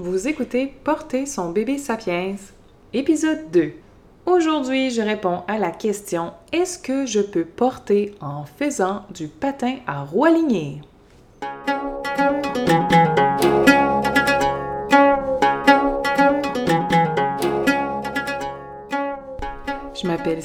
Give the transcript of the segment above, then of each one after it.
Vous écoutez Porter son bébé Sapiens, épisode 2. Aujourd'hui, je réponds à la question Est-ce que je peux porter en faisant du patin à roue alignée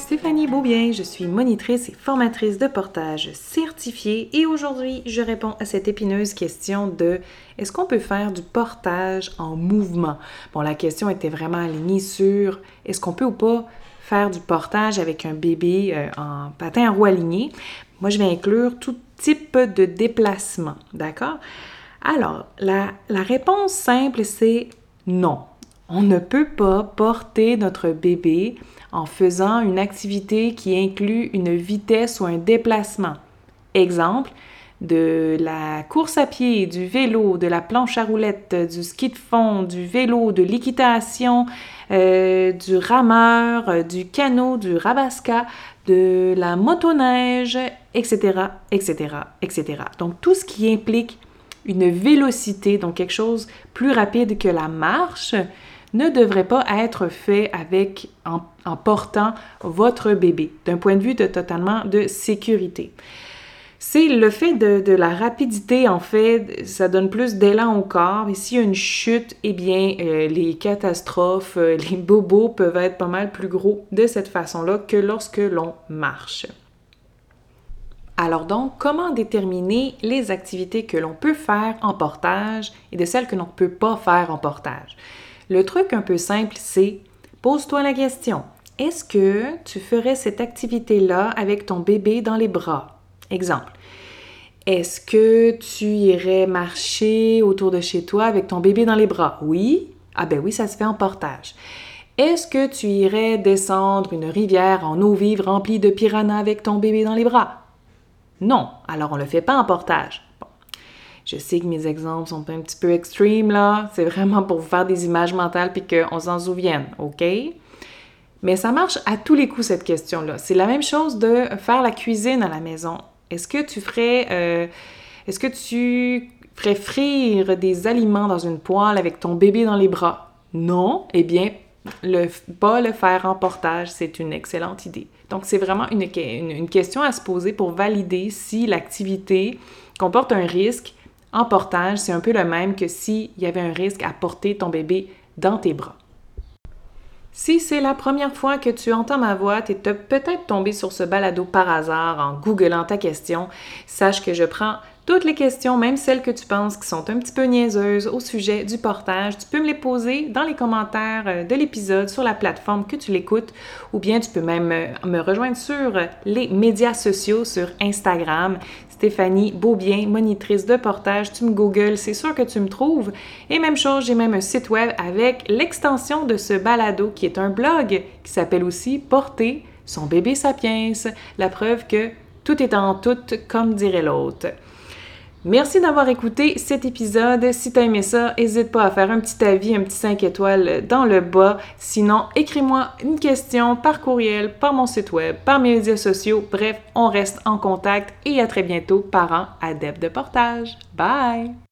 Stéphanie Beaubien, je suis monitrice et formatrice de portage certifiée et aujourd'hui je réponds à cette épineuse question de est-ce qu'on peut faire du portage en mouvement? Bon, la question était vraiment alignée sur est-ce qu'on peut ou pas faire du portage avec un bébé euh, en patin à roue alignée. Moi, je vais inclure tout type de déplacement, d'accord? Alors, la réponse simple, c'est non. On ne peut pas porter notre bébé en faisant une activité qui inclut une vitesse ou un déplacement. Exemple, de la course à pied, du vélo, de la planche à roulettes, du ski de fond, du vélo, de l'équitation, euh, du rameur, du canot, du rabasca, de la motoneige, etc., etc., etc. Donc tout ce qui implique une vélocité, donc quelque chose plus rapide que la marche, ne devrait pas être fait avec en, portant votre bébé d'un point de vue totalement de sécurité. C'est le fait de, la rapidité, en fait, ça donne plus d'élan au corps. Et s'il y a une chute, eh bien, euh, les catastrophes, euh, les bobos peuvent être pas mal plus gros de cette façon-là que lorsque l'on marche. Alors donc, comment déterminer les activités que l'on peut faire en portage et de celles que l'on ne peut pas faire en portage? Le truc un peu simple, c'est pose-toi la question. Est-ce que tu ferais cette activité-là avec ton bébé dans les bras? Exemple. Est-ce que tu irais marcher autour de chez toi avec ton bébé dans les bras? Oui? Ah ben oui, ça se fait en portage. Est-ce que tu irais descendre une rivière en eau vive remplie de piranhas avec ton bébé dans les bras? Non, alors on ne le fait pas en portage. Je sais que mes exemples sont un petit peu extrêmes là, c'est vraiment pour vous faire des images mentales puis qu'on s'en souvienne, OK? Mais ça marche à tous les coups cette question-là. C'est la même chose de faire la cuisine à la maison. Est-ce que tu ferais euh, est-ce que tu ferais frire des aliments dans une poêle avec ton bébé dans les bras? Non? Eh bien, pas le faire en portage, c'est une excellente idée. Donc, c'est vraiment une, une, question à se poser pour valider si l'activité comporte un risque en portage, c'est un peu le même que s'il y avait un risque à porter ton bébé dans tes bras. Si c'est la première fois que tu entends ma voix, tu es peut-être tombé sur ce balado par hasard en googlant ta question, sache que je prends toutes les questions, même celles que tu penses qui sont un petit peu niaiseuses au sujet du portage, tu peux me les poser dans les commentaires euh, de l'épisode sur la plateforme que tu l'écoutes ou bien tu peux même euh, me rejoindre sur les médias sociaux, sur Instagram. Stéphanie Beaubien, monitrice de portage, tu me googles, c'est sûr que tu me trouves. Et même chose, j'ai même un site web avec l'extension de ce balado qui est un blog qui s'appelle aussi Porter son bébé sapiens, la preuve que tout est en tout, comme dirait l'autre. Merci d'avoir écouté cet épisode. Si tu as aimé ça, n'hésite pas à faire un petit avis, un petit 5 étoiles dans le bas. Sinon, écris-moi une question par courriel, par mon site web, par mes médias sociaux. Bref, on reste en contact et à très bientôt, parents adeptes de portage. Bye!